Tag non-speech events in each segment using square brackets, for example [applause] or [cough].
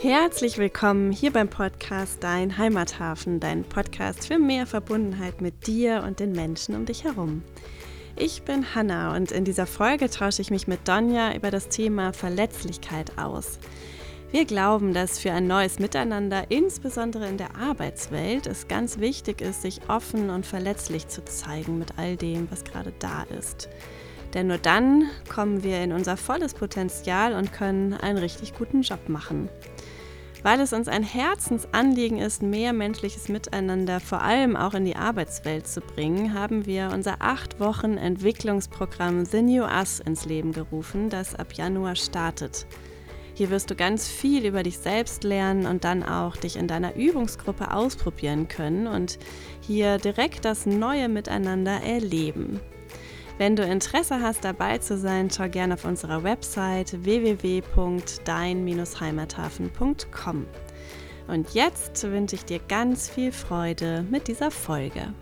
Herzlich willkommen hier beim Podcast Dein Heimathafen, dein Podcast für mehr Verbundenheit mit dir und den Menschen um dich herum. Ich bin Hanna und in dieser Folge tausche ich mich mit Donja über das Thema Verletzlichkeit aus. Wir glauben, dass für ein neues Miteinander, insbesondere in der Arbeitswelt, es ganz wichtig ist, sich offen und verletzlich zu zeigen mit all dem, was gerade da ist. Denn nur dann kommen wir in unser volles Potenzial und können einen richtig guten Job machen. Weil es uns ein Herzensanliegen ist, mehr menschliches Miteinander vor allem auch in die Arbeitswelt zu bringen, haben wir unser acht Wochen Entwicklungsprogramm The New Us ins Leben gerufen, das ab Januar startet. Hier wirst du ganz viel über dich selbst lernen und dann auch dich in deiner Übungsgruppe ausprobieren können und hier direkt das neue Miteinander erleben. Wenn du Interesse hast, dabei zu sein, schau gerne auf unserer Website www.dein-heimathafen.com. Und jetzt wünsche ich dir ganz viel Freude mit dieser Folge.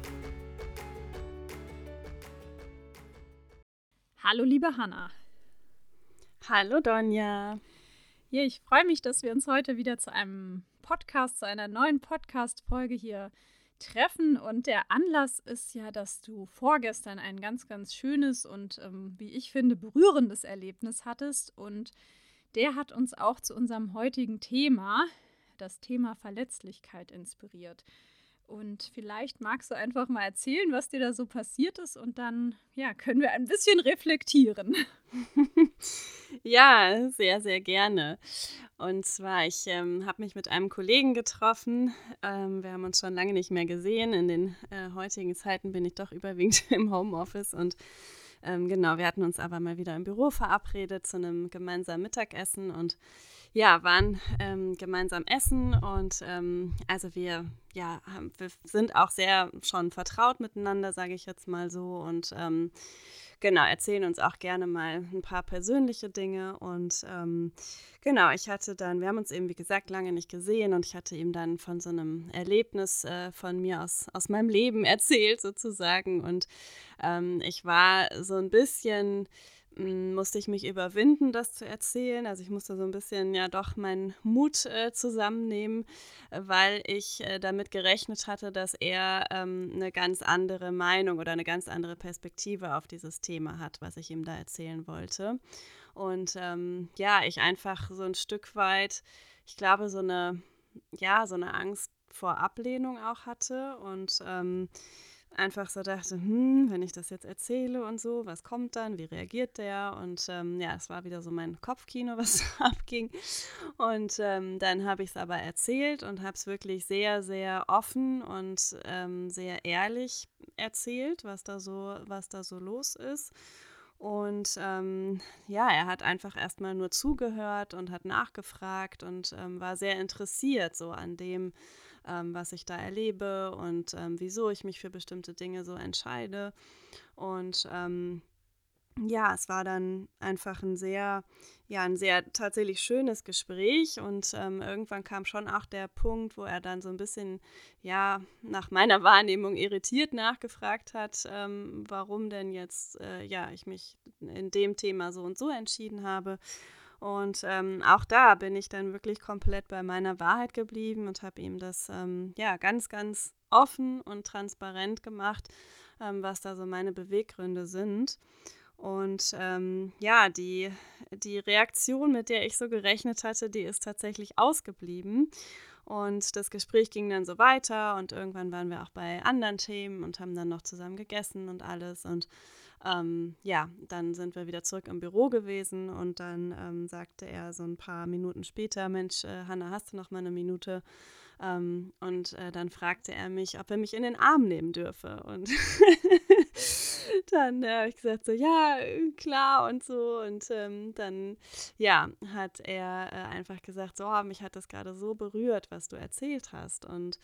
Hallo, liebe Hanna. Hallo, Donja. Ja, ich freue mich, dass wir uns heute wieder zu einem Podcast, zu einer neuen Podcast-Folge hier treffen. Und der Anlass ist ja, dass du vorgestern ein ganz, ganz schönes und, ähm, wie ich finde, berührendes Erlebnis hattest. Und der hat uns auch zu unserem heutigen Thema, das Thema Verletzlichkeit, inspiriert. Und vielleicht magst du einfach mal erzählen, was dir da so passiert ist und dann ja, können wir ein bisschen reflektieren. [laughs] ja, sehr, sehr gerne. Und zwar, ich ähm, habe mich mit einem Kollegen getroffen. Ähm, wir haben uns schon lange nicht mehr gesehen. In den äh, heutigen Zeiten bin ich doch überwiegend [laughs] im Homeoffice und ähm, genau, wir hatten uns aber mal wieder im Büro verabredet zu einem gemeinsamen Mittagessen und ja, waren ähm, gemeinsam essen und ähm, also wir, ja, wir sind auch sehr schon vertraut miteinander, sage ich jetzt mal so und ähm, genau, erzählen uns auch gerne mal ein paar persönliche Dinge. Und ähm, genau, ich hatte dann, wir haben uns eben, wie gesagt, lange nicht gesehen und ich hatte ihm dann von so einem Erlebnis äh, von mir aus, aus meinem Leben [laughs] erzählt, sozusagen. Und ähm, ich war so ein bisschen musste ich mich überwinden, das zu erzählen. Also ich musste so ein bisschen ja doch meinen Mut äh, zusammennehmen, weil ich äh, damit gerechnet hatte, dass er ähm, eine ganz andere Meinung oder eine ganz andere Perspektive auf dieses Thema hat, was ich ihm da erzählen wollte. Und ähm, ja, ich einfach so ein Stück weit, ich glaube, so eine, ja, so eine Angst vor Ablehnung auch hatte und ähm, einfach so dachte, hm, wenn ich das jetzt erzähle und so, was kommt dann, wie reagiert der? Und ähm, ja, es war wieder so mein Kopfkino, [laughs] was abging. Und ähm, dann habe ich es aber erzählt und habe es wirklich sehr, sehr offen und ähm, sehr ehrlich erzählt, was da so, was da so los ist. Und ähm, ja, er hat einfach erstmal nur zugehört und hat nachgefragt und ähm, war sehr interessiert so an dem, ähm, was ich da erlebe und ähm, wieso ich mich für bestimmte Dinge so entscheide. Und ähm, ja, es war dann einfach ein sehr, ja, ein sehr tatsächlich schönes Gespräch und ähm, irgendwann kam schon auch der Punkt, wo er dann so ein bisschen, ja, nach meiner Wahrnehmung irritiert nachgefragt hat, ähm, warum denn jetzt, äh, ja, ich mich in dem Thema so und so entschieden habe. Und ähm, auch da bin ich dann wirklich komplett bei meiner Wahrheit geblieben und habe ihm das ähm, ja ganz, ganz offen und transparent gemacht, ähm, was da so meine Beweggründe sind. Und ähm, ja, die, die Reaktion, mit der ich so gerechnet hatte, die ist tatsächlich ausgeblieben. Und das Gespräch ging dann so weiter und irgendwann waren wir auch bei anderen Themen und haben dann noch zusammen gegessen und alles. Und ähm, ja, dann sind wir wieder zurück im Büro gewesen und dann ähm, sagte er so ein paar Minuten später, Mensch, äh, Hanna, hast du noch mal eine Minute? Ähm, und äh, dann fragte er mich, ob er mich in den Arm nehmen dürfe. Und [laughs] dann äh, habe ich gesagt, so, ja, klar und so. Und ähm, dann, ja, hat er äh, einfach gesagt, so, oh, mich hat das gerade so berührt, was du erzählt hast. Und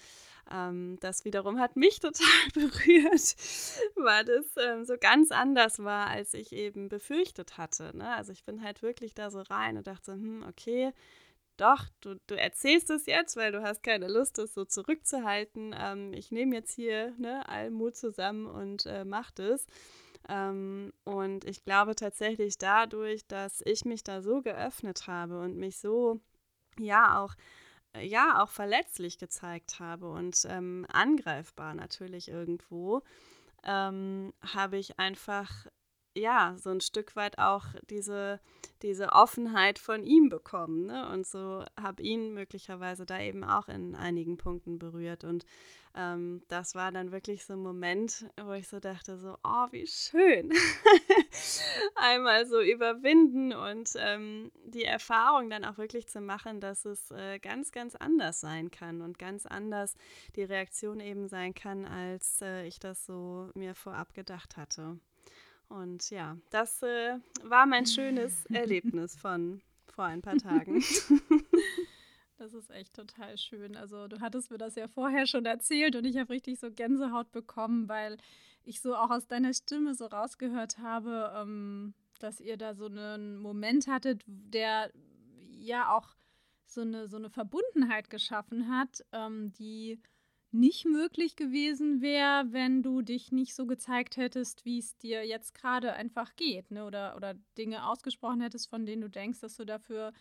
ähm, das wiederum hat mich [laughs] total berührt, weil das ähm, so ganz anders war, als ich eben befürchtet hatte. Ne? Also ich bin halt wirklich da so rein und dachte, hm, okay, doch, du, du erzählst es jetzt, weil du hast keine Lust, das so zurückzuhalten. Ähm, ich nehme jetzt hier ne, allen Mut zusammen und äh, mach das. Ähm, und ich glaube tatsächlich dadurch, dass ich mich da so geöffnet habe und mich so ja auch ja auch verletzlich gezeigt habe und ähm, angreifbar natürlich irgendwo, ähm, habe ich einfach ja, so ein Stück weit auch diese, diese Offenheit von ihm bekommen. Ne? Und so habe ihn möglicherweise da eben auch in einigen Punkten berührt. Und ähm, das war dann wirklich so ein Moment, wo ich so dachte, so, oh, wie schön. [laughs] Einmal so überwinden und ähm, die Erfahrung dann auch wirklich zu machen, dass es äh, ganz, ganz anders sein kann und ganz anders die Reaktion eben sein kann, als äh, ich das so mir vorab gedacht hatte. Und ja, das äh, war mein schönes [laughs] Erlebnis von vor ein paar Tagen. [laughs] [laughs] Das ist echt total schön. Also du hattest mir das ja vorher schon erzählt und ich habe richtig so Gänsehaut bekommen, weil ich so auch aus deiner Stimme so rausgehört habe, ähm, dass ihr da so einen Moment hattet, der ja auch so eine, so eine Verbundenheit geschaffen hat, ähm, die nicht möglich gewesen wäre, wenn du dich nicht so gezeigt hättest, wie es dir jetzt gerade einfach geht, ne? Oder, oder Dinge ausgesprochen hättest, von denen du denkst, dass du dafür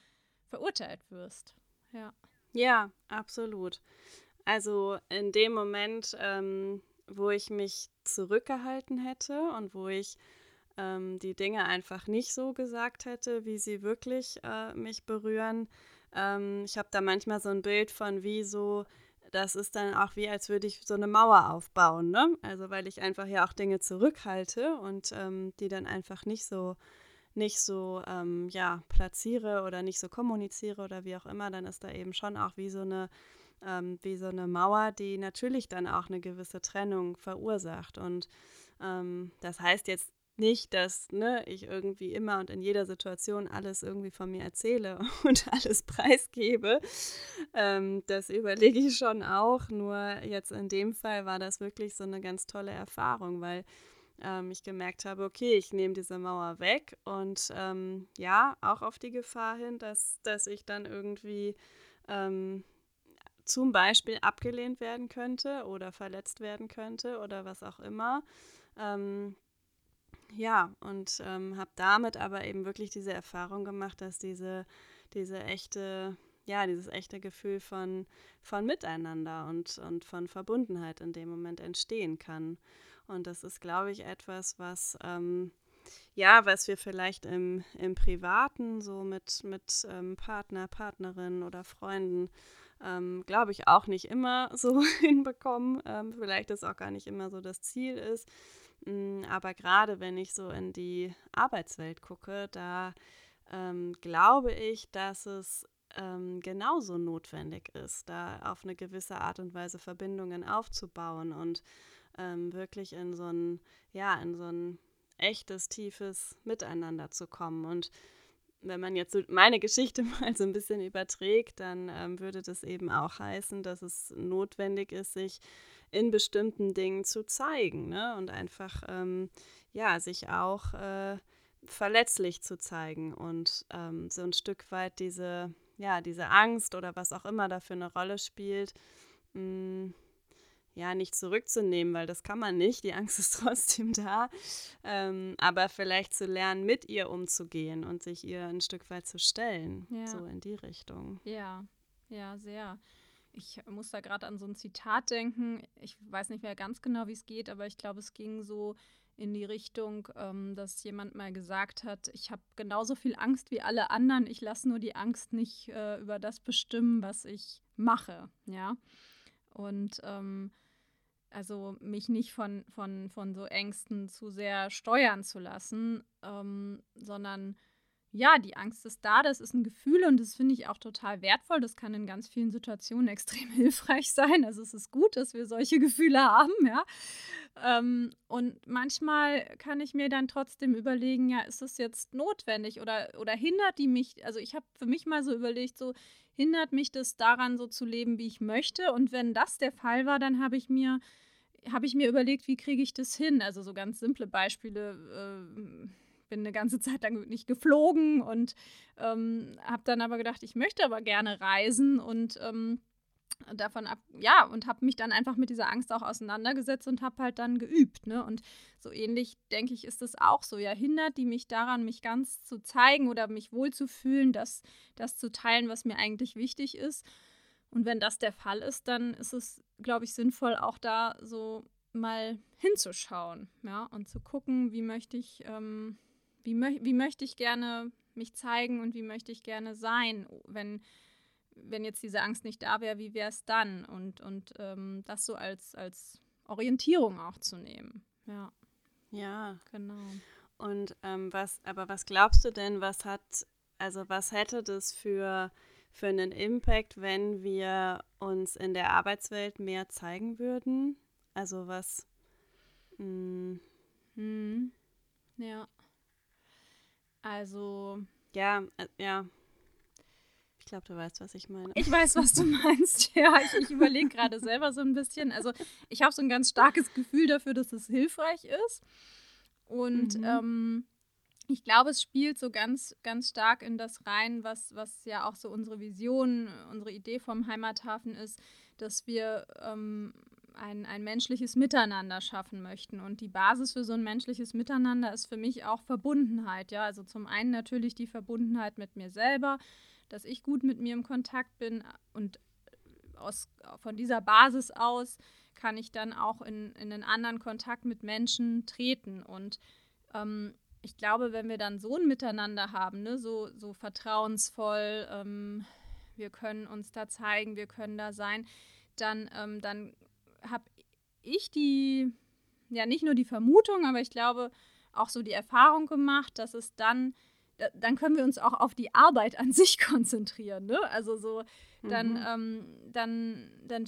verurteilt wirst. Ja. Ja, absolut. Also in dem Moment, ähm, wo ich mich zurückgehalten hätte und wo ich ähm, die Dinge einfach nicht so gesagt hätte, wie sie wirklich äh, mich berühren. Ähm, ich habe da manchmal so ein Bild von, wie so das ist dann auch wie, als würde ich so eine Mauer aufbauen, ne? Also weil ich einfach ja auch Dinge zurückhalte und ähm, die dann einfach nicht so nicht so ähm, ja platziere oder nicht so kommuniziere oder wie auch immer, dann ist da eben schon auch wie so eine ähm, wie so eine Mauer, die natürlich dann auch eine gewisse Trennung verursacht. Und ähm, das heißt jetzt nicht, dass ne, ich irgendwie immer und in jeder Situation alles irgendwie von mir erzähle [laughs] und alles preisgebe. Ähm, das überlege ich schon auch. Nur jetzt in dem Fall war das wirklich so eine ganz tolle Erfahrung, weil ähm, ich gemerkt habe, okay, ich nehme diese Mauer weg und ähm, ja, auch auf die Gefahr hin, dass, dass ich dann irgendwie ähm, zum Beispiel abgelehnt werden könnte oder verletzt werden könnte oder was auch immer. Ja, und ähm, habe damit aber eben wirklich diese Erfahrung gemacht, dass diese, diese echte, ja, dieses echte Gefühl von, von Miteinander und, und von Verbundenheit in dem Moment entstehen kann. Und das ist, glaube ich, etwas, was, ähm, ja, was wir vielleicht im, im Privaten, so mit, mit ähm, Partner, Partnerin oder Freunden, ähm, glaube ich, auch nicht immer [laughs] so hinbekommen. Ähm, vielleicht ist auch gar nicht immer so das Ziel ist. Aber gerade wenn ich so in die Arbeitswelt gucke, da ähm, glaube ich, dass es ähm, genauso notwendig ist, da auf eine gewisse Art und Weise Verbindungen aufzubauen und ähm, wirklich in so ein, ja, in so ein echtes, tiefes Miteinander zu kommen. Und wenn man jetzt so meine Geschichte [laughs] mal so ein bisschen überträgt, dann ähm, würde das eben auch heißen, dass es notwendig ist, sich in bestimmten Dingen zu zeigen ne? und einfach ähm, ja sich auch äh, verletzlich zu zeigen und ähm, so ein Stück weit diese ja diese Angst oder was auch immer dafür eine Rolle spielt mh, mm, ja, nicht zurückzunehmen, weil das kann man nicht. Die Angst [laughs] ist trotzdem da. Ähm, aber vielleicht zu lernen, mit ihr umzugehen und sich ihr ein Stück weit zu stellen. Ja. So in die Richtung. Ja, ja, sehr. Ich muss da gerade an so ein Zitat denken. Ich weiß nicht mehr ganz genau, wie es geht, aber ich glaube, es ging so in die Richtung, ähm, dass jemand mal gesagt hat, ich habe genauso viel Angst wie alle anderen, ich lasse nur die Angst nicht äh, über das bestimmen, was ich mache, ja. Und ähm, also mich nicht von, von, von so Ängsten zu sehr steuern zu lassen, ähm, sondern ja, die Angst ist da, das ist ein Gefühl und das finde ich auch total wertvoll. Das kann in ganz vielen Situationen [laughs] extrem hilfreich sein. Also es ist gut, dass wir solche Gefühle haben, ja. Ähm, und manchmal kann ich mir dann trotzdem überlegen, ja, ist das jetzt notwendig oder, oder hindert die mich, also ich habe für mich mal so überlegt, so hindert mich das daran, so zu leben, wie ich möchte. Und wenn das der Fall war, dann habe ich mir habe ich mir überlegt, wie kriege ich das hin? Also so ganz simple Beispiele. Äh, bin eine ganze [laughs] Zeit lang nicht geflogen und ähm, habe dann aber gedacht, ich möchte aber gerne reisen und ähm, davon ab, ja, und habe mich dann einfach mit dieser Angst auch auseinandergesetzt und habe halt dann geübt, ne? Und so ähnlich, denke ich, ist es auch so. Ja, hindert die mich daran, mich ganz zu zeigen oder mich wohlzufühlen, das, das zu teilen, was mir eigentlich wichtig ist. Und wenn das der Fall ist, dann ist es, glaube ich, sinnvoll, auch da so mal hinzuschauen, ja, und zu gucken, wie möchte ich, ähm, wie, mö wie möchte ich gerne mich zeigen und wie möchte ich gerne sein, wenn wenn jetzt diese Angst nicht da wäre, wie wäre es dann? Und, und ähm, das so als, als Orientierung auch zu nehmen. Ja. Ja. Genau. Und ähm, was, aber was glaubst du denn, was hat, also was hätte das für, für einen Impact, wenn wir uns in der Arbeitswelt mehr zeigen würden? Also was. Mh, hm. hm. Ja. Also. Ja, äh, ja. Ich glaube, du weißt, was ich meine. Ich weiß, was du meinst. [laughs] Ja, ich, ich überlege gerade selber so ein bisschen. Also ich habe so ein ganz starkes Gefühl dafür, dass es hilfreich ist. Und mhm. ähm, ich glaube, es spielt so ganz, ganz stark in das rein, was, was ja auch so unsere Vision, unsere Idee vom Heimathafen ist, dass wir ähm, ein, ein menschliches Miteinander schaffen möchten. Und die Basis für so ein menschliches Miteinander ist für mich auch Verbundenheit. Ja, also zum einen natürlich die Verbundenheit mit mir selber, dass ich gut mit mir im Kontakt bin und aus, von dieser Basis aus kann ich dann auch in, in einen anderen Kontakt mit Menschen treten. Und ähm, ich glaube, wenn wir dann so ein Miteinander haben, ne, so, so vertrauensvoll, ähm, wir können uns da zeigen, wir können da sein, dann, ähm, dann habe ich die, ja nicht nur die Vermutung, aber ich glaube auch so die Erfahrung gemacht, dass es dann dann können wir uns auch auf die Arbeit an sich [laughs] konzentrieren. Ne? Also so, dann, mhm. ähm, dann, dann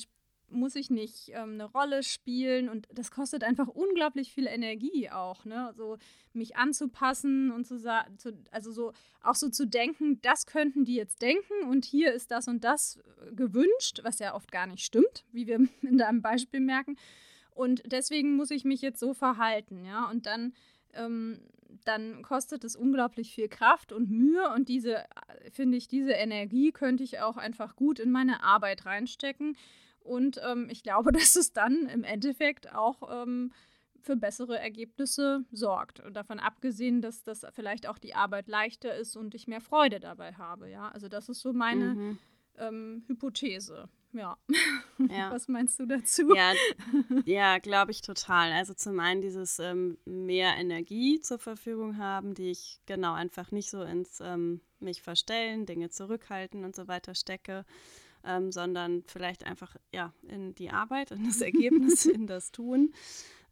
muss ich nicht ähm, eine Rolle spielen und das kostet einfach unglaublich viel Energie auch, ne? So mich anzupassen und zu sagen, also so auch so zu denken, das könnten die jetzt denken und hier ist das und das gewünscht, was ja oft gar nicht stimmt, wie wir [laughs] in deinem Beispiel merken. Und deswegen muss ich mich jetzt so verhalten, ja. Und dann ähm, dann kostet es unglaublich viel Kraft und Mühe und diese, finde ich, diese Energie könnte ich auch einfach gut in meine Arbeit reinstecken. Und ähm, ich glaube, [laughs] dass es dann im Endeffekt auch ähm, für bessere Ergebnisse sorgt. Und davon abgesehen, dass das vielleicht auch die Arbeit leichter ist und ich mehr Freude dabei habe. Ja, also das ist so meine mhm. ähm, Hypothese. Ja. ja. [laughs] Was meinst du dazu? Ja, [laughs] ja glaube ich total. Also zum einen dieses ähm, mehr Energie zur Verfügung haben, die ich genau einfach nicht so ins ähm, mich verstellen, Dinge zurückhalten und so weiter stecke, ähm, sondern vielleicht einfach ja in die Arbeit, in das Ergebnis, [laughs] in das Tun.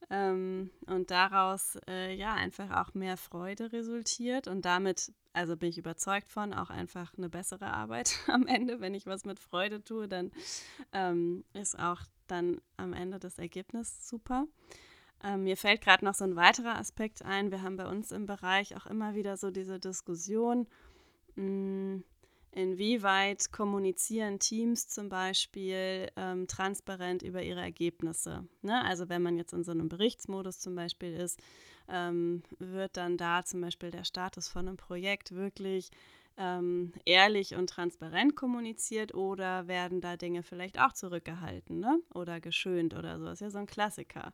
Ähm, und daraus äh, ja einfach auch mehr Freude resultiert und damit, also bin ich überzeugt von, auch einfach eine bessere Arbeit [laughs] am Ende. Wenn ich was mit Freude tue, dann ähm, ist auch dann am Ende das Ergebnis super. Ähm, mir fällt gerade noch so ein weiterer Aspekt ein. Wir haben bei uns im Bereich auch immer wieder so diese Diskussion, mh, hm, Inwieweit kommunizieren Teams zum Beispiel ähm, transparent über ihre Ergebnisse? Ne? Also wenn man jetzt in so einem Berichtsmodus zum Beispiel ist, ähm, wird dann da zum Beispiel der Status von einem Projekt wirklich ähm, ehrlich und transparent kommuniziert oder werden da Dinge vielleicht auch zurückgehalten ne? oder geschönt oder so? Das ist ja so ein Klassiker.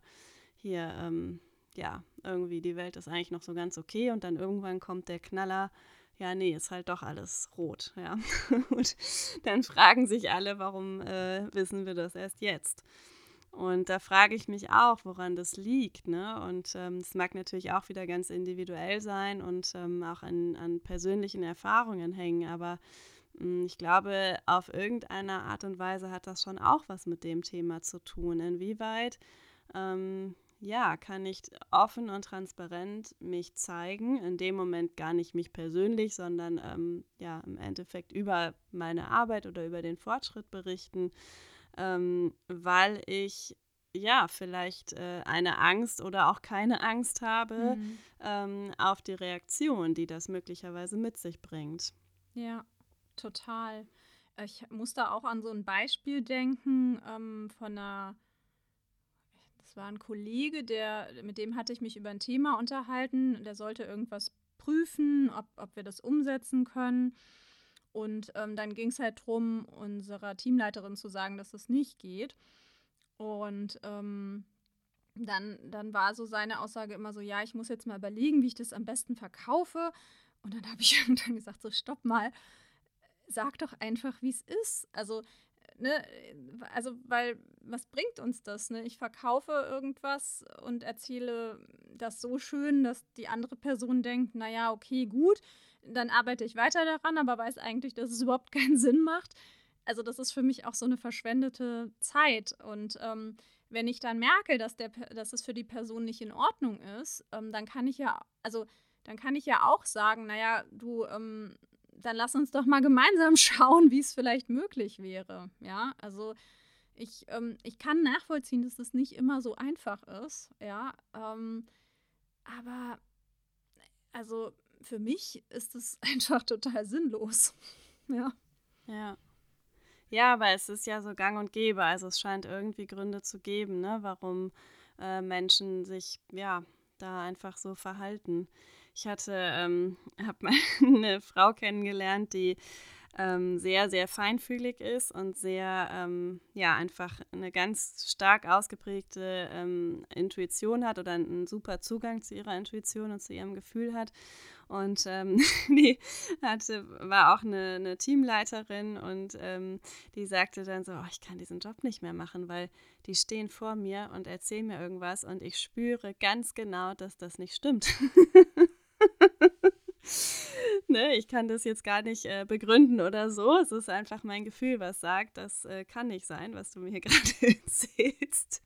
Hier, ähm, ja, irgendwie die Welt ist eigentlich noch so ganz okay und dann irgendwann kommt der Knaller ja, nee, ist halt doch alles rot, ja. [laughs] Und dann fragen sich alle, warum äh, wissen wir das erst jetzt? Und da frage ich mich auch, woran das liegt. Ne? Und es ähm, mag natürlich auch wieder ganz individuell sein und ähm, auch an, an, persönlichen Erfahrungen hängen. Aber hm, ich glaube, auf irgendeine Art und Weise hat das schon auch was mit dem Thema zu tun. Inwieweit ähm, ja, kann ich offen und transparent mich zeigen. In dem Moment gar nicht mich persönlich, sondern ähm, ja, im Endeffekt über meine Arbeit oder über den Fortschritt berichten, ähm, weil ich ja vielleicht äh, eine Angst oder auch keine Angst habe mhm. ähm, auf die Reaktion, die das möglicherweise mit sich bringt. Ja, total. Ich muss da auch an so ein Beispiel denken ähm, von einer war ein Kollege, der, mit dem hatte ich mich über ein Thema unterhalten. Der sollte irgendwas prüfen, ob, ob wir das umsetzen können. Und ähm, dann ging es halt darum, unserer Teamleiterin zu sagen, dass es nicht geht. Und ähm, dann, dann war so seine Aussage immer so, ja, ich muss jetzt mal überlegen, wie ich das am besten verkaufe. Und dann habe ich [laughs] irgendwann gesagt, so stopp mal, sag doch einfach, wie es ist. Also, ne, also, weil, was bringt uns das? Ne? Ich verkaufe irgendwas und erzähle das so schön, dass die andere Person denkt, naja, okay, gut, dann arbeite ich weiter daran, aber weiß eigentlich, dass es überhaupt [laughs] keinen Sinn macht. Also, das ist für mich auch so eine verschwendete Zeit. Und ähm, wenn ich dann merke, dass, der, dass es für die Person nicht in Ordnung ist, ähm, dann kann ich ja, also dann kann ich ja auch sagen, naja, du, ähm, dann lass uns doch mal gemeinsam [laughs] schauen, wie es vielleicht möglich wäre. Ja, also ich, ähm, ich kann nachvollziehen, dass das nicht immer so einfach ist, ja. Ähm, aber also für mich ist es [laughs] einfach total sinnlos. [laughs] ja. Ja. Ja, aber es ist ja so gang und gäbe. Also es scheint irgendwie Gründe zu geben, ne, warum äh, Menschen sich ja da einfach so verhalten. Ich hatte, ähm, [laughs] habe mal [laughs] eine Frau kennengelernt, die ähm, sehr, sehr feinfühlig ist und sehr, ähm, ja, einfach eine ganz stark ausgeprägte ähm, Intuition hat oder einen super Zugang zu ihrer Intuition und zu ihrem Gefühl hat. Und ähm, [laughs] die hatte, war auch eine, eine Teamleiterin und ähm, die sagte dann so, oh, ich kann diesen Job nicht mehr machen, weil die stehen vor mir und erzählen mir irgendwas und ich spüre ganz genau, dass das nicht stimmt. [laughs] ne, ich kann das jetzt gar nicht äh, begründen oder so. Es ist einfach mein Gefühl, was sagt, das äh, kann nicht sein, was du mir [laughs] gerade erzählst.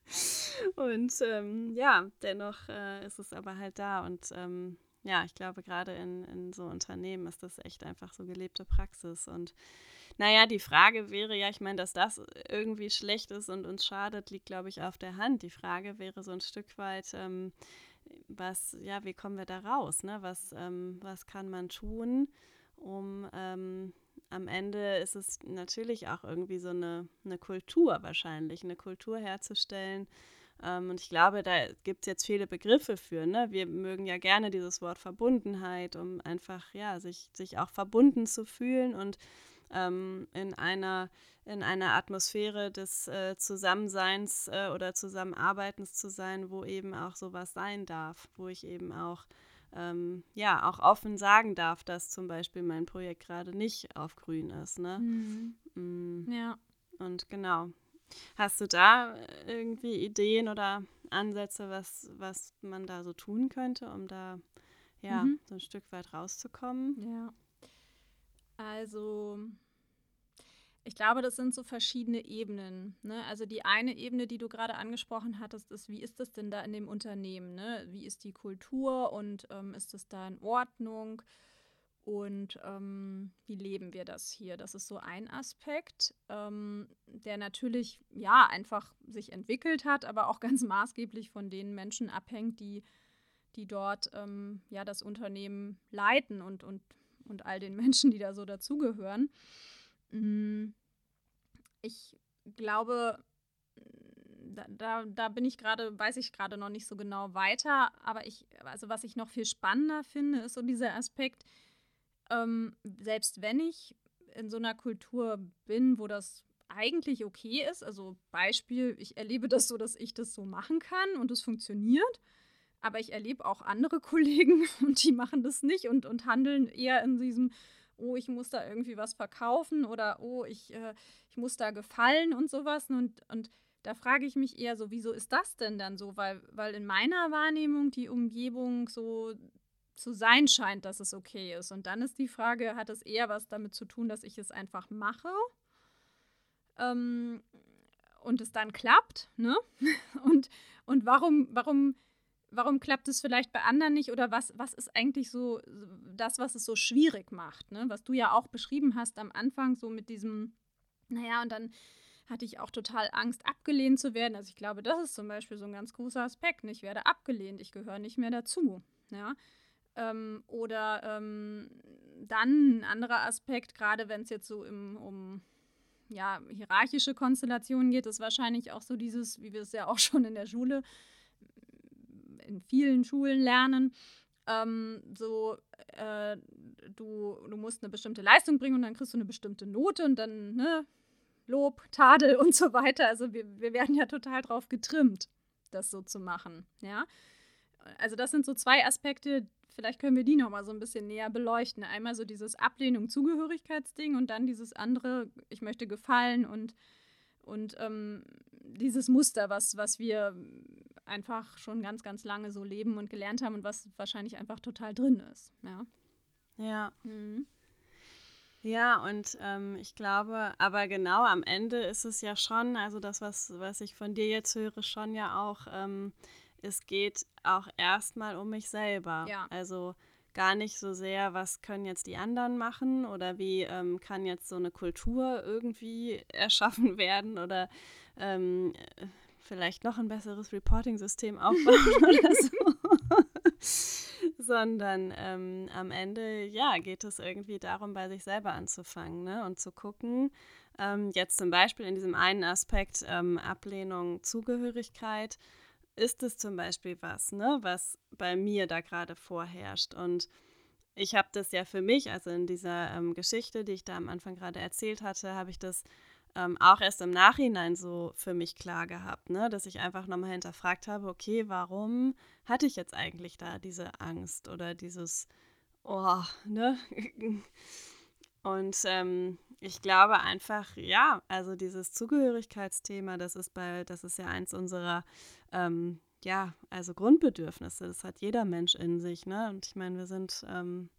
Und ähm, ja, dennoch äh, ist es aber halt da. Und ähm, ja, ich glaube, gerade in, in so Unternehmen ist das echt einfach so gelebte Praxis. Und naja, die Frage wäre ja, ich meine, dass das irgendwie schlecht ist und uns schadet, liegt, glaube ich, auf der Hand. Die Frage wäre so ein Stück weit, ähm, was, ja, wie kommen wir da raus? Ne? Was, ähm, was kann man tun, um ähm, am Ende ist es natürlich auch irgendwie so eine, eine Kultur wahrscheinlich, eine Kultur herzustellen, ähm, und ich glaube, da gibt es jetzt viele Begriffe für. Ne? Wir mögen ja gerne dieses Wort Verbundenheit, um einfach ja, sich, sich auch verbunden zu fühlen und ähm, in, einer, in einer Atmosphäre des äh, Zusammenseins äh, oder Zusammenarbeitens zu sein, wo eben auch sowas sein darf, wo ich eben auch ähm, ja, auch offen sagen darf, dass zum Beispiel mein Projekt gerade nicht auf grün ist. Ne? Mhm. Mm. Ja. Und genau, Hast du da irgendwie Ideen oder Ansätze, was, was man da so tun könnte, um da ja mhm. so ein Stück weit rauszukommen? Ja. Also ich glaube, das sind so verschiedene Ebenen. Ne? Also die eine Ebene, die du gerade angesprochen hattest, ist, wie ist das denn da in dem Unternehmen? Ne? Wie ist die Kultur und ähm, ist das da in Ordnung? Und ähm, wie leben wir das hier? Das ist so ein Aspekt, ähm, der natürlich ja einfach sich entwickelt hat, aber auch [laughs] ganz maßgeblich von den Menschen abhängt, die, die dort ähm, ja das Unternehmen leiten und, und, und all den Menschen, die da so dazugehören. Mm, ich glaube, da, da, da, bin ich gerade, weiß ich gerade noch nicht so genau weiter, aber ich, also was ich noch viel spannender finde, ist so dieser Aspekt, ähm, selbst wenn ich in so einer Kultur bin, wo das eigentlich okay ist, also Beispiel, ich erlebe das so, dass ich das so machen kann und es funktioniert, aber ich erlebe auch andere [laughs] Kollegen und die machen das nicht und, und handeln eher in diesem, oh, ich muss da irgendwie was verkaufen oder oh, ich, äh, ich muss da gefallen und sowas. Und, und da frage ich mich eher so, wieso ist das denn dann so? Weil, weil in meiner Wahrnehmung die Umgebung so zu sein scheint, dass es okay ist. Und dann ist die Frage, hat es eher was damit zu tun, dass ich es einfach mache ähm, und es dann klappt, ne? [laughs] Und, und warum, warum, warum klappt es vielleicht bei anderen nicht? Oder was, was ist eigentlich so das, was es so schwierig macht, ne? Was du ja auch beschrieben hast am Anfang, so mit diesem, naja, und dann hatte ich auch total Angst, abgelehnt zu werden. Also ich glaube, das ist zum Beispiel so ein ganz großer Aspekt. Ich werde abgelehnt, ich gehöre nicht mehr dazu. Ja. Ähm, oder ähm, dann ein anderer Aspekt, gerade wenn es jetzt so im, um ja, hierarchische Konstellationen geht, ist wahrscheinlich auch so dieses, wie wir es ja auch schon in der Schule, in vielen Schulen lernen, ähm, so, äh, du, du musst eine bestimmte Leistung bringen und dann kriegst du eine bestimmte Note und dann, ne, Lob, Tadel [laughs] und so weiter. Also wir, wir werden ja total drauf getrimmt, das so zu machen, ja. Also das sind so zwei Aspekte, vielleicht können wir die noch mal so ein bisschen näher beleuchten. Einmal so dieses Ablehnung-Zugehörigkeitsding und dann dieses andere, ich möchte gefallen und, und ähm, dieses Muster, was, was wir einfach schon ganz, ganz lange so leben und gelernt haben und was wahrscheinlich einfach total drin ist. Ja. Ja. Mhm. Ja, und ähm, ich glaube, aber genau am Ende ist es ja schon, also das, was, was ich von dir jetzt höre, schon ja auch, ähm, es geht auch erstmal um mich selber. Ja. Also gar nicht so sehr, was können jetzt die anderen machen oder wie ähm, kann jetzt so eine Kultur irgendwie [laughs] erschaffen werden oder ähm, vielleicht noch ein besseres Reporting-System aufbauen [laughs] oder so. [laughs] Sondern ähm, am Ende, ja, geht es irgendwie darum, bei sich selber anzufangen ne? und zu gucken, ähm, jetzt zum Beispiel in diesem einen Aspekt ähm, Ablehnung, Zugehörigkeit, ist es zum Beispiel was, ne, was bei mir da gerade vorherrscht. Und ich habe das ja für mich, also in dieser ähm, Geschichte, die ich da am Anfang gerade erzählt hatte, habe ich das ähm, auch erst im Nachhinein so für mich klar gehabt, ne? dass ich einfach nochmal hinterfragt habe, okay, warum hatte ich jetzt eigentlich da diese Angst oder dieses, oh, ne? [laughs] Und ähm, ich glaube einfach, ja, also dieses Zugehörigkeitsthema, das ist bei, das ist ja eins unserer, ähm, ja, also Grundbedürfnisse. Das hat jeder Mensch in sich, ne? Und ich meine, wir sind, ähm,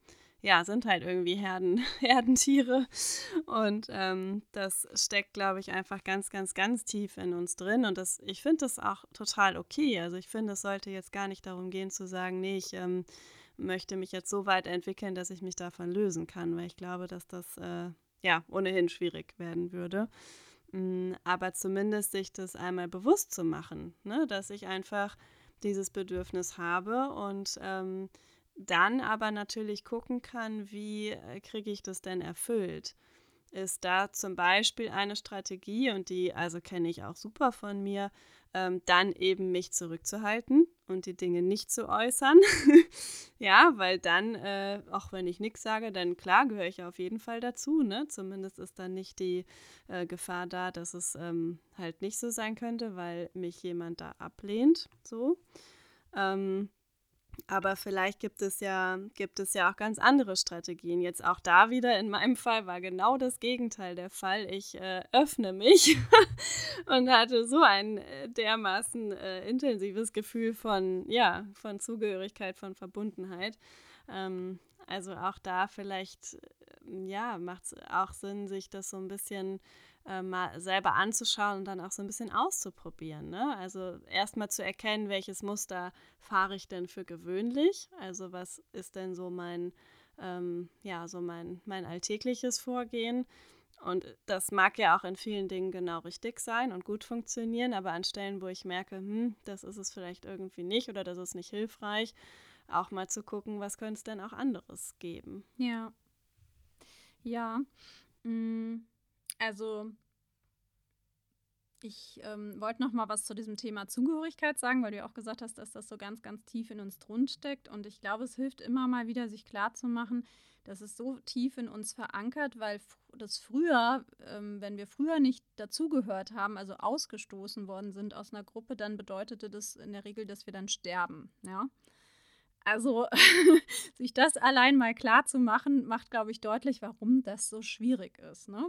ja, sind halt irgendwie Herden, [laughs] Herdentiere. Und ähm, das steckt, glaube ich, einfach ganz, ganz, ganz tief in uns drin. Und das, ich finde das auch total okay. Also ich finde, es sollte jetzt gar nicht darum gehen zu sagen, nee, ich ähm, möchte mich jetzt so weit entwickeln, dass ich mich davon lösen kann, weil ich glaube, dass das äh, ja ohnehin schwierig werden würde. Mm, aber zumindest sich das einmal bewusst zu machen, ne? dass ich einfach dieses Bedürfnis habe und ähm, dann aber natürlich gucken kann, wie äh, kriege ich das denn erfüllt ist da zum Beispiel eine Strategie, und die also kenne ich auch super von mir, ähm, dann eben mich zurückzuhalten und die Dinge nicht zu äußern. [laughs] ja, weil dann, äh, auch wenn ich nichts sage, dann klar gehöre ich auf jeden Fall dazu. Ne? Zumindest ist dann nicht die äh, Gefahr da, dass es ähm, halt nicht so sein könnte, weil mich jemand da ablehnt. So. Ähm, aber vielleicht gibt es ja, gibt es ja auch ganz andere Strategien. Jetzt auch da wieder in meinem Fall war genau das Gegenteil der Fall. Ich äh, öffne mich [laughs] und hatte so ein äh, dermaßen äh, intensives Gefühl von, ja, von Zugehörigkeit, von Verbundenheit. Ähm, also auch da vielleicht, äh, ja, macht es auch Sinn, sich das so ein bisschen äh, mal selber anzuschauen und dann auch so ein bisschen auszuprobieren. Ne? Also erstmal zu erkennen, welches Muster fahre ich denn für gewöhnlich. Also was ist denn so mein, ähm, ja, so mein, mein alltägliches Vorgehen. Und das mag ja auch in vielen Dingen genau richtig sein und gut funktionieren, aber an Stellen, wo ich merke, hm, das ist es vielleicht irgendwie nicht oder das ist nicht hilfreich, auch mal zu gucken, was könnte es denn auch anderes geben. Ja. Ja. Mm. Also ich ähm, wollte noch mal was zu diesem Thema Zugehörigkeit sagen, weil du ja auch gesagt hast, dass das so ganz, ganz tief in uns drin steckt. Und ich glaube, es hilft immer mal wieder, sich klarzumachen, dass es so tief in uns verankert, weil das früher, ähm, wenn wir früher nicht dazugehört haben, also ausgestoßen worden sind aus einer Gruppe, dann bedeutete das in der Regel, dass wir dann sterben. Ja. Also [laughs] sich das allein mal klar zu machen, macht, glaube ich, deutlich, warum das so schwierig ist. Ne?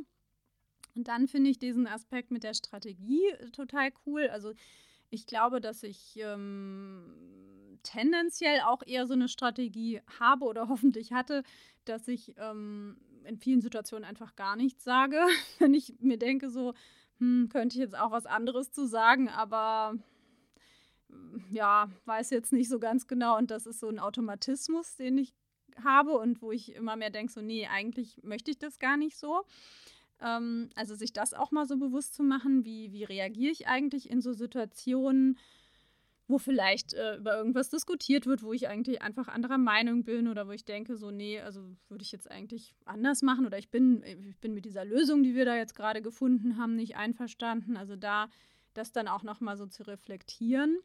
Und dann finde ich diesen Aspekt mit der Strategie äh, total cool. Also ich glaube, dass ich ähm, tendenziell auch eher so eine Strategie habe oder [laughs] hoffentlich hatte, dass ich ähm, in vielen Situationen einfach gar nichts sage. [laughs] Wenn ich mir denke, so, hm, könnte ich jetzt auch was anderes zu sagen, aber ja, weiß jetzt nicht so ganz genau. Und das ist so ein Automatismus, den ich habe und wo ich immer mehr denke, so, nee, eigentlich möchte ich das gar nicht so. Ähm, also sich das auch mal so bewusst zu machen, wie, wie reagiere ich eigentlich in so Situationen, wo vielleicht äh, über irgendwas diskutiert wird, wo ich eigentlich einfach anderer Meinung bin oder wo ich denke, so, nee, also würde ich jetzt eigentlich anders machen oder ich bin, ich bin mit dieser Lösung, die wir da jetzt gerade gefunden haben, nicht einverstanden. Also da das dann auch nochmal so zu reflektieren.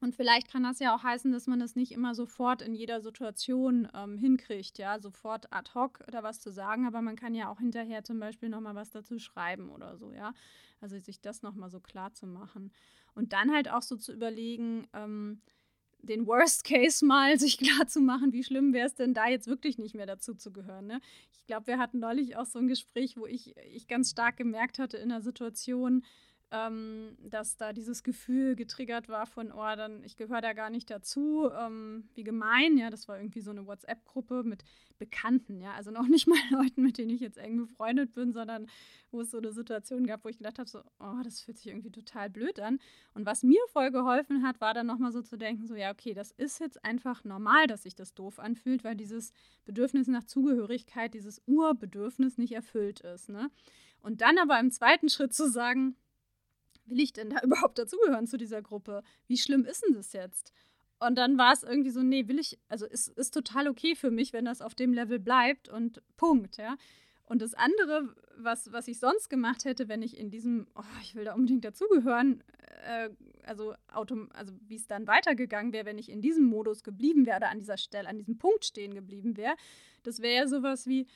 Und vielleicht kann das ja auch heißen, dass man das nicht immer sofort in jeder Situation ähm, hinkriegt, ja, sofort ad hoc oder was zu sagen, aber man kann ja auch hinterher zum Beispiel nochmal was dazu schreiben oder so, ja. Also sich das nochmal so klar zu machen. Und dann halt auch so zu überlegen, ähm, den Worst Case mal [laughs] sich klar zu machen, wie schlimm wäre es denn da jetzt wirklich nicht mehr dazu zu gehören. Ne? Ich glaube, wir hatten neulich auch so ein Gespräch, wo ich, ich ganz stark gemerkt hatte in der Situation, ähm, dass da dieses Gefühl getriggert war von, oh, dann, ich gehöre da gar nicht dazu, ähm, wie gemein, ja, das war irgendwie so eine WhatsApp-Gruppe mit Bekannten, ja, also noch [laughs] nicht mal Leuten, mit denen ich jetzt eng befreundet bin, sondern wo es so eine Situation gab, wo ich gedacht habe, so, oh, das fühlt sich irgendwie total blöd an. Und was mir voll geholfen hat, war dann nochmal so zu denken, so, ja, okay, das ist jetzt einfach normal, dass sich das doof anfühlt, weil dieses Bedürfnis nach Zugehörigkeit, dieses Urbedürfnis nicht erfüllt ist, ne. Und dann aber im zweiten Schritt zu sagen, will ich denn da [laughs] überhaupt dazugehören zu dieser Gruppe? Wie schlimm ist denn das jetzt? Und dann war es irgendwie so, nee, will ich, also ist, ist total okay für mich, wenn das auf dem Level bleibt und Punkt, ja. Und das andere, was, was ich sonst gemacht hätte, wenn ich in diesem, oh, ich will da unbedingt dazugehören, äh, also, autom also wie es dann weitergegangen wäre, wenn ich in diesem Modus geblieben wäre oder an dieser Stelle, an diesem Punkt stehen geblieben wäre, das wäre ja sowas wie,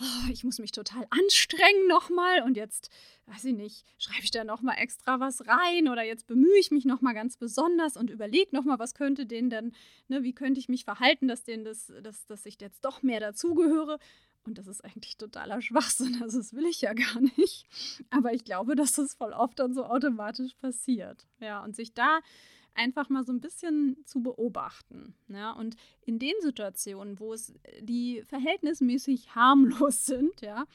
oh, ich muss mich total anstrengen nochmal und jetzt, weiß ich nicht, schreibe ich da nochmal extra was rein oder jetzt bemühe ich mich nochmal ganz besonders und überlege nochmal, was könnte denen denn, ne, wie könnte ich mich verhalten, dass denen das, dass, dass ich jetzt doch mehr dazugehöre. Und das ist eigentlich totaler Schwachsinn. [laughs] Also, das will ich ja gar nicht. Aber ich glaube, dass das voll oft dann so automatisch passiert. Ja, und sich da einfach mal so ein bisschen zu beobachten. Ja? Und in den Situationen, wo es äh, die verhältnismäßig [laughs] harmlos sind, ja,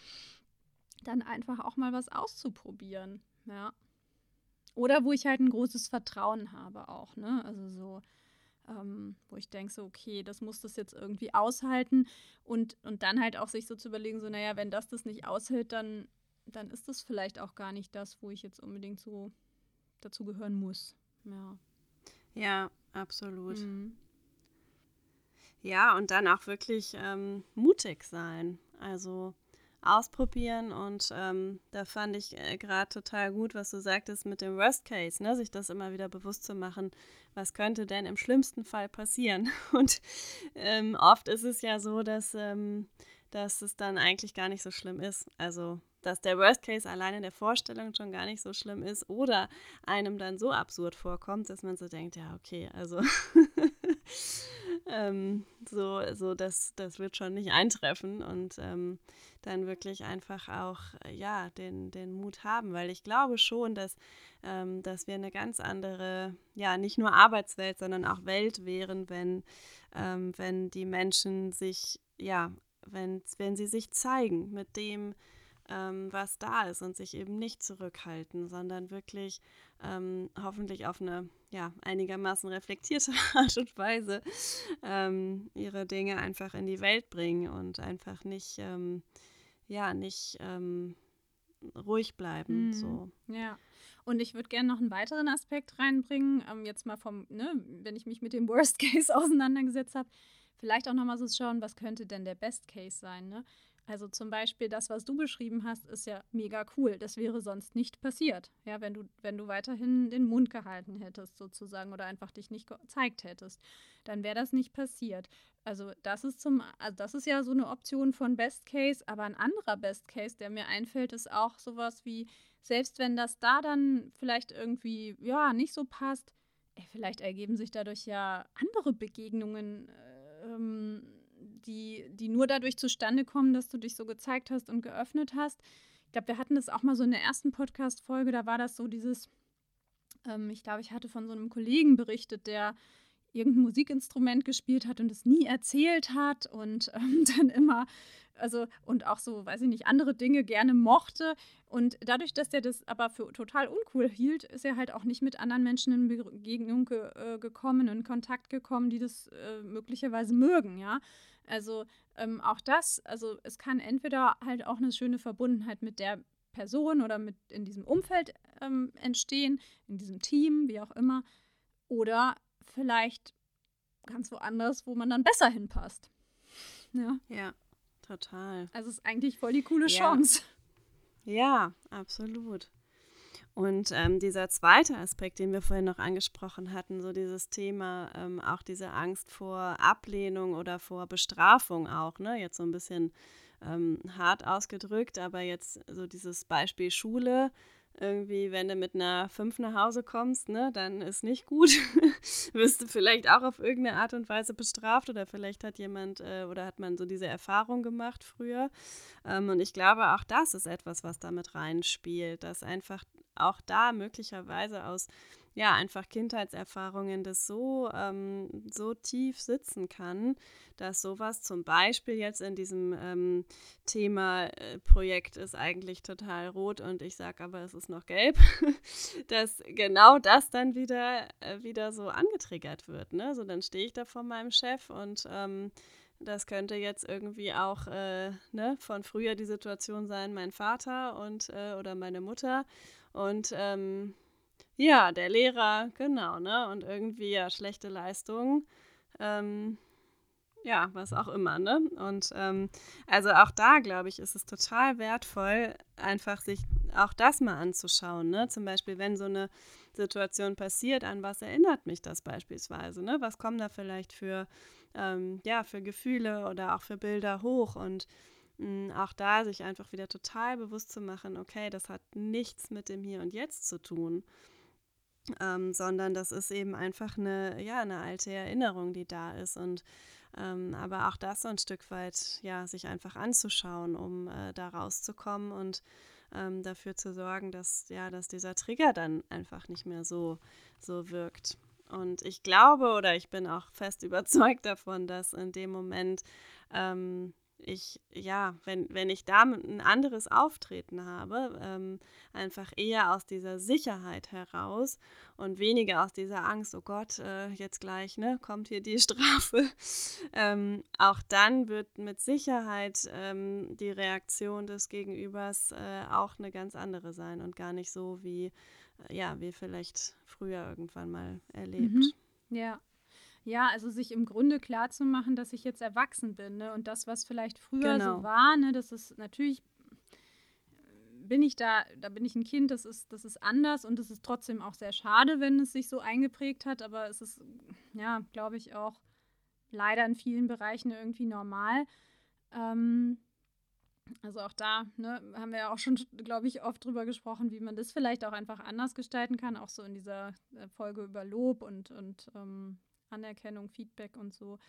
dann einfach auch mal was auszuprobieren. Ja. Oder wo ich halt ein großes Vertrauen habe auch, ne? Also so, ähm, wo ich denke, so, okay, das muss das jetzt irgendwie aushalten und, und dann halt auch sich so zu überlegen, so, naja, wenn das das nicht aushält, dann, dann ist das vielleicht auch gar nicht das, wo ich jetzt unbedingt so dazugehören muss. Ja. Ja, absolut. Mhm. Ja, und dann auch wirklich ähm, mutig sein. Also ausprobieren und ähm, da fand ich äh, gerade total gut, was du sagtest mit dem Worst Case, ne? sich das immer wieder bewusst zu machen, was könnte denn im schlimmsten Fall passieren. [laughs] Und ähm, oft ist es ja so, dass, ähm, dass es dann eigentlich gar nicht so schlimm ist. Also dass der Worst Case allein in der Vorstellung schon gar nicht so schlimm ist oder einem dann so absurd vorkommt, dass man so denkt, ja, okay, also [laughs] ähm, so, so das, das wird schon nicht eintreffen und ähm, dann wirklich einfach auch, ja, den, den Mut haben, weil ich glaube schon, dass, ähm, dass wir eine ganz andere, ja, nicht nur Arbeitswelt, sondern auch Welt wären, wenn, ähm, wenn die Menschen sich, ja, wenn, wenn sie sich zeigen mit dem, ähm, was da ist und sich eben nicht zurückhalten, sondern wirklich ähm, hoffentlich auf eine ja, einigermaßen reflektierte [laughs] Art und Weise ähm, ihre Dinge einfach in die Welt bringen und einfach nicht, ähm, ja, nicht ähm, ruhig bleiben. Mhm. So. Ja. Und ich würde gerne noch einen weiteren Aspekt reinbringen, ähm, jetzt mal vom, ne, wenn ich mich mit dem Worst Case [laughs] auseinandergesetzt habe, vielleicht auch nochmal so schauen, was könnte denn der Best Case sein. Ne? Also zum Beispiel das, was du beschrieben hast, ist ja mega cool. Das wäre sonst nicht passiert, ja, wenn du, wenn du weiterhin den Mund gehalten hättest sozusagen oder einfach dich nicht gezeigt hättest, dann wäre das nicht passiert. Also das ist zum, also das ist ja so eine Option von Best Case, aber ein anderer Best Case, der mir einfällt, ist auch sowas wie, selbst wenn das da dann vielleicht irgendwie ja nicht so passt, ey, vielleicht ergeben sich dadurch ja andere Begegnungen. Äh, ähm, die, die nur dadurch zustande kommen, dass du dich so gezeigt hast und geöffnet hast. Ich glaube, wir hatten das auch mal so in der ersten Podcast-Folge, da war das so dieses, ähm, ich glaube, ich hatte von so einem Kollegen berichtet, der irgendein Musikinstrument gespielt hat und es nie erzählt hat und ähm, [laughs] dann immer, also und auch so, weiß ich nicht, andere Dinge gerne mochte. Und dadurch, dass er das aber für total uncool hielt, ist er halt auch nicht mit anderen Menschen in Begegnung ge äh, gekommen, in Kontakt gekommen, die das äh, möglicherweise mögen, ja. Also ähm, auch das, also es kann entweder halt auch eine schöne Verbundenheit mit der Person oder mit in diesem Umfeld ähm, entstehen, in diesem Team, wie auch immer, oder vielleicht ganz woanders, wo man dann besser hinpasst. Ja, ja total. Also es ist eigentlich voll die coole ja. Chance. Ja, absolut. Und ähm, dieser zweite Aspekt, den wir vorhin noch angesprochen hatten, so dieses Thema, ähm, auch diese Angst vor Ablehnung oder vor Bestrafung auch, ne? Jetzt so ein bisschen ähm, hart ausgedrückt, aber jetzt so dieses Beispiel Schule, irgendwie, wenn du mit einer 5 nach Hause kommst, ne, dann ist nicht gut. [laughs] Wirst du vielleicht auch auf irgendeine Art und Weise bestraft oder vielleicht hat jemand äh, oder hat man so diese Erfahrung gemacht früher. Ähm, und ich glaube, auch das ist etwas, was damit reinspielt, dass einfach auch da möglicherweise aus ja, einfach Kindheitserfahrungen das so, ähm, so tief sitzen kann, dass sowas zum Beispiel jetzt in diesem ähm, Thema äh, Projekt ist eigentlich total rot und ich sage aber, es ist noch gelb, [laughs] dass genau das dann wieder, äh, wieder so angetriggert wird. Ne? So, dann stehe ich da vor meinem Chef und ähm, das könnte jetzt irgendwie auch äh, ne, von früher die Situation sein, mein Vater und äh, oder meine Mutter. Und ähm, ja, der Lehrer, genau, ne? Und irgendwie ja schlechte Leistungen. Ähm, ja, was auch immer, ne? Und ähm, also auch da, glaube ich, ist es total wertvoll, einfach sich auch das mal anzuschauen, ne? Zum Beispiel, wenn so eine Situation passiert, an was erinnert mich das beispielsweise, ne? Was kommen da vielleicht für, ähm, ja, für Gefühle oder auch für Bilder hoch und auch da sich einfach wieder total bewusst zu machen, okay, das hat nichts mit dem Hier und Jetzt zu tun ähm, sondern das ist eben einfach eine, ja, eine alte Erinnerung, die da ist. Und ähm, aber auch das so ein Stück weit, ja, sich einfach anzuschauen, um äh, da rauszukommen und ähm, dafür zu sorgen, dass, ja, dass dieser Trigger dann einfach nicht mehr so, so wirkt. Und ich glaube oder ich bin auch fest [laughs] überzeugt davon, dass in dem Moment ähm, ich, ja, wenn, wenn ich da ein anderes Auftreten habe, ähm, einfach eher aus dieser Sicherheit heraus und weniger aus dieser Angst, oh Gott, äh, jetzt gleich, ne, kommt hier die [laughs] Strafe. ähm, auch dann wird mit Sicherheit ähm, die Reaktion des Gegenübers äh, auch eine ganz andere sein und gar nicht so wie, äh, ja, wie vielleicht früher irgendwann mal erlebt. Mhm. Ja, ja, also sich im Grunde klar zu machen, dass ich jetzt erwachsen bin ne? und das, was vielleicht früher genau. so war, ne, das ist natürlich bin ich da, da bin ich ein Kind, das ist, das ist anders und es ist trotzdem auch sehr schade, wenn es sich so eingeprägt hat, aber es ist, ja, glaube ich, auch leider in vielen Bereichen irgendwie normal. Ähm, also auch da ne, haben wir ja auch schon, glaube ich, oft drüber gesprochen, wie man das vielleicht auch einfach anders gestalten kann, auch so in dieser äh, Folge über Lob und, und ähm, Anerkennung, Feedback und so.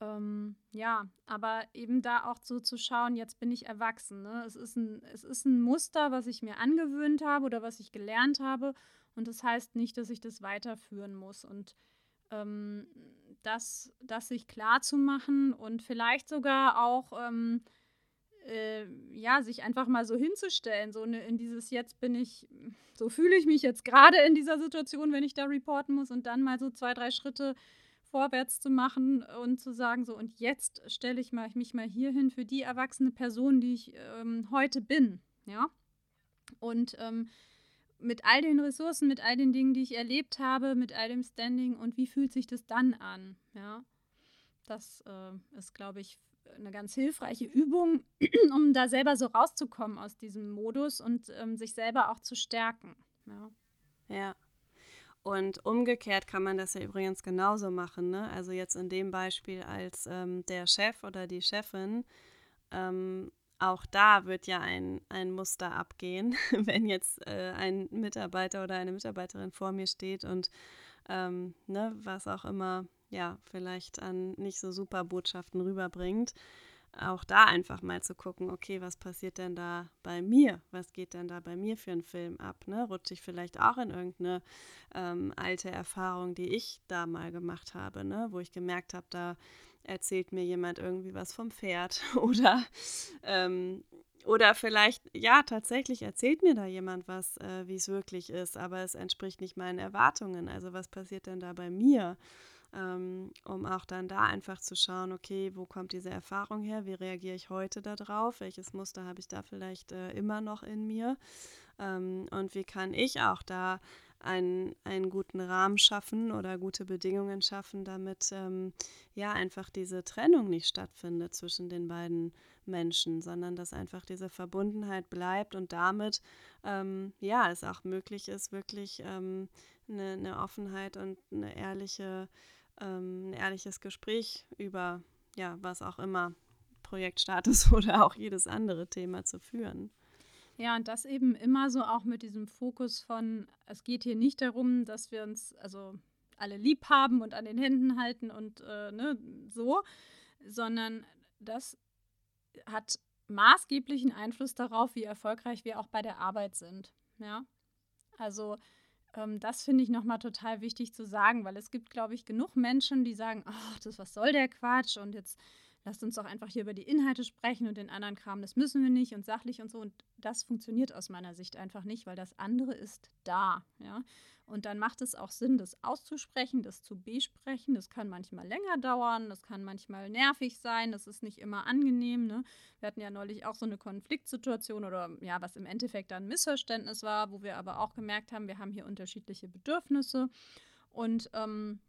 Ähm, ja, aber eben da auch so zu schauen, jetzt bin ich erwachsen. Ne? Es, ist ein, es ist ein Muster, was ich mir angewöhnt habe oder was ich gelernt habe. Und das heißt nicht, dass ich das weiterführen muss. Und ähm, das, das sich klar zu machen und vielleicht sogar auch ähm, äh, ja, sich einfach mal so hinzustellen, so ne, in dieses jetzt bin ich, so fühle ich mich jetzt gerade in dieser Situation, wenn ich da reporten muss und dann mal so zwei, drei Schritte vorwärts zu machen und zu sagen, so und jetzt stelle ich mal, mich mal hier hin für die erwachsene Person, die ich ähm, heute bin, ja. Und ähm, mit all den Ressourcen, mit all den Dingen, die ich erlebt habe, mit all dem Standing und wie fühlt sich das dann an, ja. Das äh, ist, glaube ich, eine ganz hilfreiche Übung, [clears throat] um da selber so rauszukommen aus diesem Modus und ähm, sich selber auch zu stärken. Ja. ja. Und umgekehrt kann man das ja übrigens genauso machen. Ne? Also jetzt in dem Beispiel als ähm, der Chef oder die Chefin, ähm, auch da wird ja ein, ein Muster abgehen, [laughs] wenn jetzt äh, ein Mitarbeiter oder eine Mitarbeiterin vor mir steht und ähm, ne, was auch immer ja, vielleicht an nicht so super Botschaften rüberbringt. Auch da einfach mal zu gucken, okay, was passiert denn da bei mir? Was geht denn da bei mir für einen Film ab? Ne? Rutsche ich vielleicht auch in irgendeine ähm, alte Erfahrung, die ich da mal gemacht habe, ne? wo ich gemerkt habe, da erzählt mir jemand irgendwie was vom Pferd [laughs] oder ähm, oder vielleicht, ja, tatsächlich erzählt mir da jemand was, äh, wie es wirklich ist, aber es entspricht nicht meinen Erwartungen. Also was passiert denn da bei mir? Ähm, um auch dann da einfach zu schauen, okay, wo kommt diese Erfahrung her, wie reagiere ich heute darauf, welches Muster habe ich da vielleicht äh, immer noch in mir? Ähm, und wie kann ich auch da einen, einen guten Rahmen schaffen oder gute Bedingungen schaffen, damit ähm, ja einfach diese Trennung nicht stattfindet zwischen den beiden Menschen, sondern dass einfach diese Verbundenheit bleibt und damit ähm, ja es auch möglich ist, wirklich ähm, eine, eine, Offenheit und eine ehrliche, ähm, ein ehrliches Gespräch über ja was auch immer Projektstatus [laughs] oder auch jedes andere Thema zu führen. Ja, und das eben immer so auch mit diesem Fokus von, es geht hier nicht darum, dass wir uns also alle lieb haben und an den Händen halten und äh, ne, so, sondern das hat maßgeblichen Einfluss darauf, wie erfolgreich wir auch bei der Arbeit sind. Ja, also ähm, das finde ich nochmal total wichtig zu sagen, weil es gibt, glaube ich, genug Menschen, die sagen, ach, das was soll der Quatsch? Und jetzt lasst uns doch einfach hier über die Inhalte sprechen und den anderen Kram, das müssen wir nicht und sachlich und so. Und das funktioniert aus meiner Sicht einfach nicht, weil das andere ist da. Ja? Und dann macht es auch Sinn, das auszusprechen, das zu besprechen. Das kann manchmal länger dauern, das kann manchmal nervig sein, das ist nicht immer angenehm. Ne? Wir hatten ja neulich auch so eine Konfliktsituation oder ja, was im Endeffekt dann ein Missverständnis war, wo wir aber auch gemerkt haben, wir haben hier unterschiedliche Bedürfnisse. Und ähm,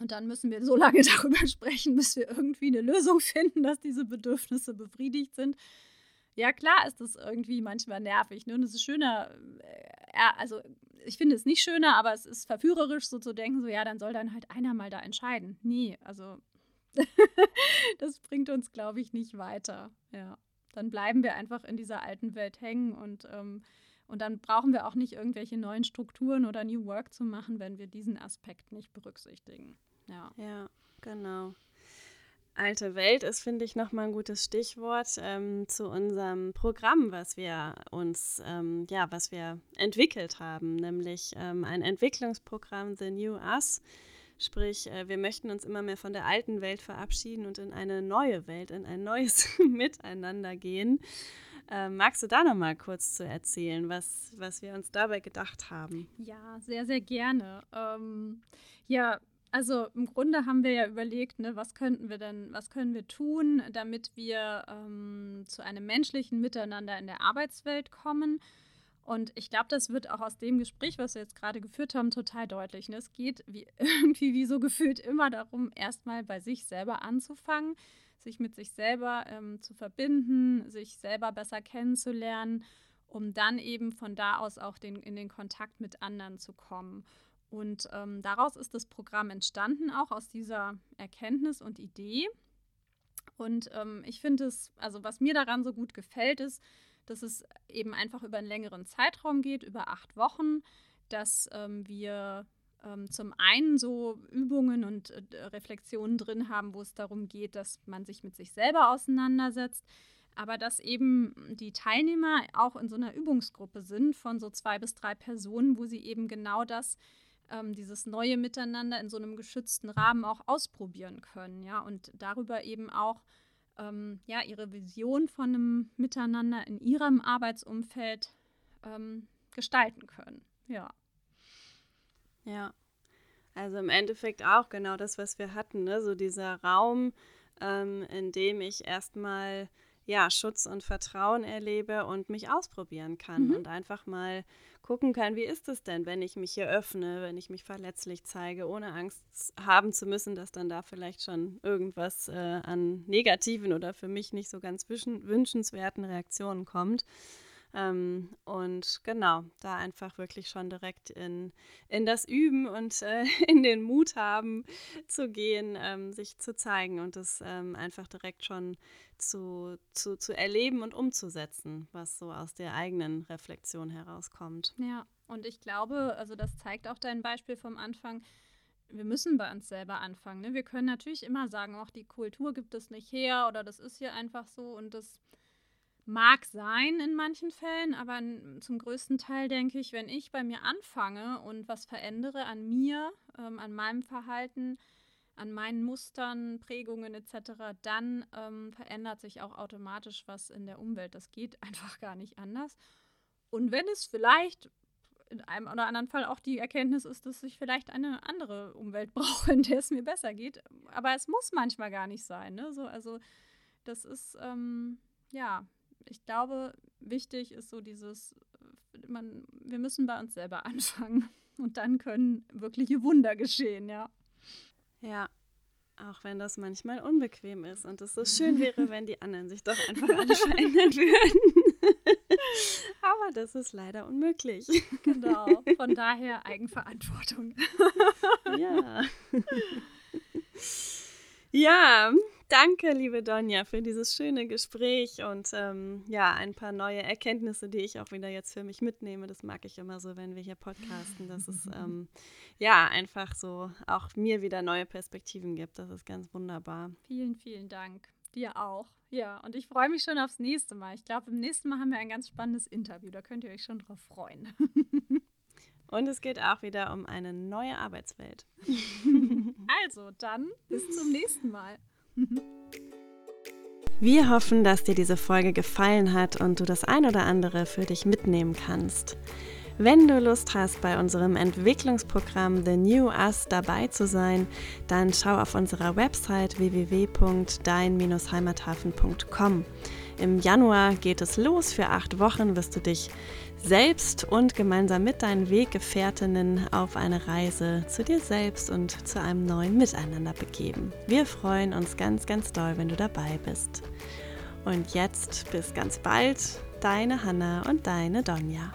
und dann müssen wir so lange [laughs] darüber sprechen, bis wir irgendwie eine Lösung finden, dass diese Bedürfnisse befriedigt sind. Ja, klar ist das irgendwie manchmal nervig. Ne? Und es ist schöner, äh, also ich finde es nicht schöner, aber es ist verführerisch, so zu denken, so ja, dann soll dann halt einer mal da entscheiden. Nee, also [laughs] das bringt uns, glaube ich, nicht weiter. Ja, dann bleiben wir einfach in dieser alten Welt hängen und, ähm, und dann brauchen wir auch nicht irgendwelche neuen Strukturen oder New Work zu machen, wenn wir diesen Aspekt nicht berücksichtigen. Ja. Ja, genau. Alte Welt ist, finde ich, nochmal ein gutes Stichwort ähm, zu unserem Programm, was wir uns, ähm, ja, was wir entwickelt haben, nämlich ähm, ein Entwicklungsprogramm The New Us. Sprich, äh, wir möchten uns immer mehr von der alten Welt verabschieden und in eine neue Welt, in ein neues [laughs] Miteinander gehen. Ähm, magst du da noch mal kurz zu erzählen, was, was wir uns dabei gedacht haben? Ja, sehr, sehr gerne. Ähm, ja, also im Grunde haben wir ja überlegt, ne, was könnten wir denn, was können wir tun, damit wir ähm, zu einem menschlichen Miteinander in der Arbeitswelt kommen. Und ich glaube, das wird auch aus dem Gespräch, was wir jetzt gerade geführt haben, total deutlich. Ne? Es geht wie, [laughs] irgendwie wie so gefühlt immer darum, erstmal bei sich selber anzufangen, sich mit sich selber ähm, zu verbinden, sich selber besser kennenzulernen, um dann eben von da aus auch den, in den Kontakt mit anderen zu kommen. Und ähm, daraus ist das Programm entstanden, auch aus dieser Erkenntnis und Idee. Und ähm, ich finde es, also was mir daran so gut gefällt, ist, dass es eben einfach über einen längeren Zeitraum geht, über acht Wochen, dass ähm, wir ähm, zum einen so Übungen und äh, Reflexionen drin haben, wo es darum geht, dass man sich mit sich selber auseinandersetzt, aber dass eben die Teilnehmer auch in so einer Übungsgruppe sind von so zwei bis drei Personen, wo sie eben genau das ähm, dieses neue Miteinander in so einem geschützten Rahmen auch ausprobieren können, ja, und darüber eben auch ähm, ja, ihre Vision von einem Miteinander in ihrem Arbeitsumfeld ähm, gestalten können. Ja. Ja. Also im Endeffekt auch genau das, was wir hatten, ne? so dieser Raum, ähm, in dem ich erstmal ja, Schutz und Vertrauen erlebe und mich ausprobieren kann mhm. und einfach mal gucken kann, wie ist es denn, wenn ich mich hier öffne, wenn ich mich verletzlich zeige, ohne Angst haben zu müssen, dass dann da vielleicht schon irgendwas äh, an negativen oder für mich nicht so ganz wünschenswerten Reaktionen kommt. Ähm, und genau, da einfach wirklich schon direkt in, in das Üben und äh, [laughs] in den Mut haben zu gehen, ähm, sich zu zeigen und es ähm, einfach direkt schon zu, zu, zu erleben und umzusetzen, was so aus der eigenen Reflexion herauskommt. Ja, und ich glaube, also das zeigt auch dein Beispiel vom Anfang, wir müssen bei uns selber anfangen. Ne? Wir können natürlich immer sagen, auch die Kultur gibt es nicht her oder das ist hier einfach so und das Mag sein in manchen Fällen, aber zum größten Teil denke ich, wenn ich bei mir anfange und was verändere an mir, ähm, an meinem Verhalten, an meinen Mustern, Prägungen etc., dann ähm, verändert sich auch automatisch was in der Umwelt. Das geht [laughs] einfach gar nicht anders. Und wenn es vielleicht in einem oder anderen Fall auch die Erkenntnis ist, dass ich vielleicht eine andere Umwelt [laughs] brauche, in der es mir besser geht. Aber es muss manchmal gar nicht sein. Ne? So, also das ist, ähm, ja, ich glaube, wichtig ist so dieses, man, wir müssen bei uns selber [laughs] anfangen. Und dann können wirkliche Wunder geschehen, ja. Ja, auch wenn das manchmal unbequem ist und es so schön wäre, wenn die anderen sich doch einfach alle [laughs] verändern würden. [laughs] Aber das ist leider unmöglich. Genau. Von daher Eigenverantwortung. Ja. Ja, danke, liebe Donja, für dieses schöne Gespräch und ähm, ja, ein paar neue Erkenntnisse, die ich auch wieder jetzt für mich mitnehme. Das mag ich immer so, wenn wir hier podcasten, dass es [laughs] ähm, ja einfach so auch mir wieder neue Perspektiven gibt. Das ist ganz wunderbar. Vielen, vielen Dank. Dir auch. Ja, und ich freue mich schon aufs nächste Mal. Ich glaube, im nächsten Mal haben wir ein ganz spannendes Interview. Da könnt ihr euch schon drauf freuen. [laughs] Und es geht auch wieder um eine neue Arbeitswelt. [laughs] also, dann bis zum nächsten Mal. [laughs] Wir hoffen, dass dir diese Folge gefallen hat und du das ein oder andere für dich mitnehmen kannst. Wenn du Lust hast, bei unserem Entwicklungsprogramm The New Us dabei zu sein, dann schau auf unserer Website www.dein-heimathafen.com. Im Januar geht es los. Für acht Wochen wirst du dich selbst und gemeinsam mit deinen Weggefährtinnen auf eine Reise zu dir selbst und zu einem neuen Miteinander begeben. Wir freuen uns ganz, ganz doll, wenn du dabei bist. Und jetzt bis ganz bald, deine Hanna und deine Donja.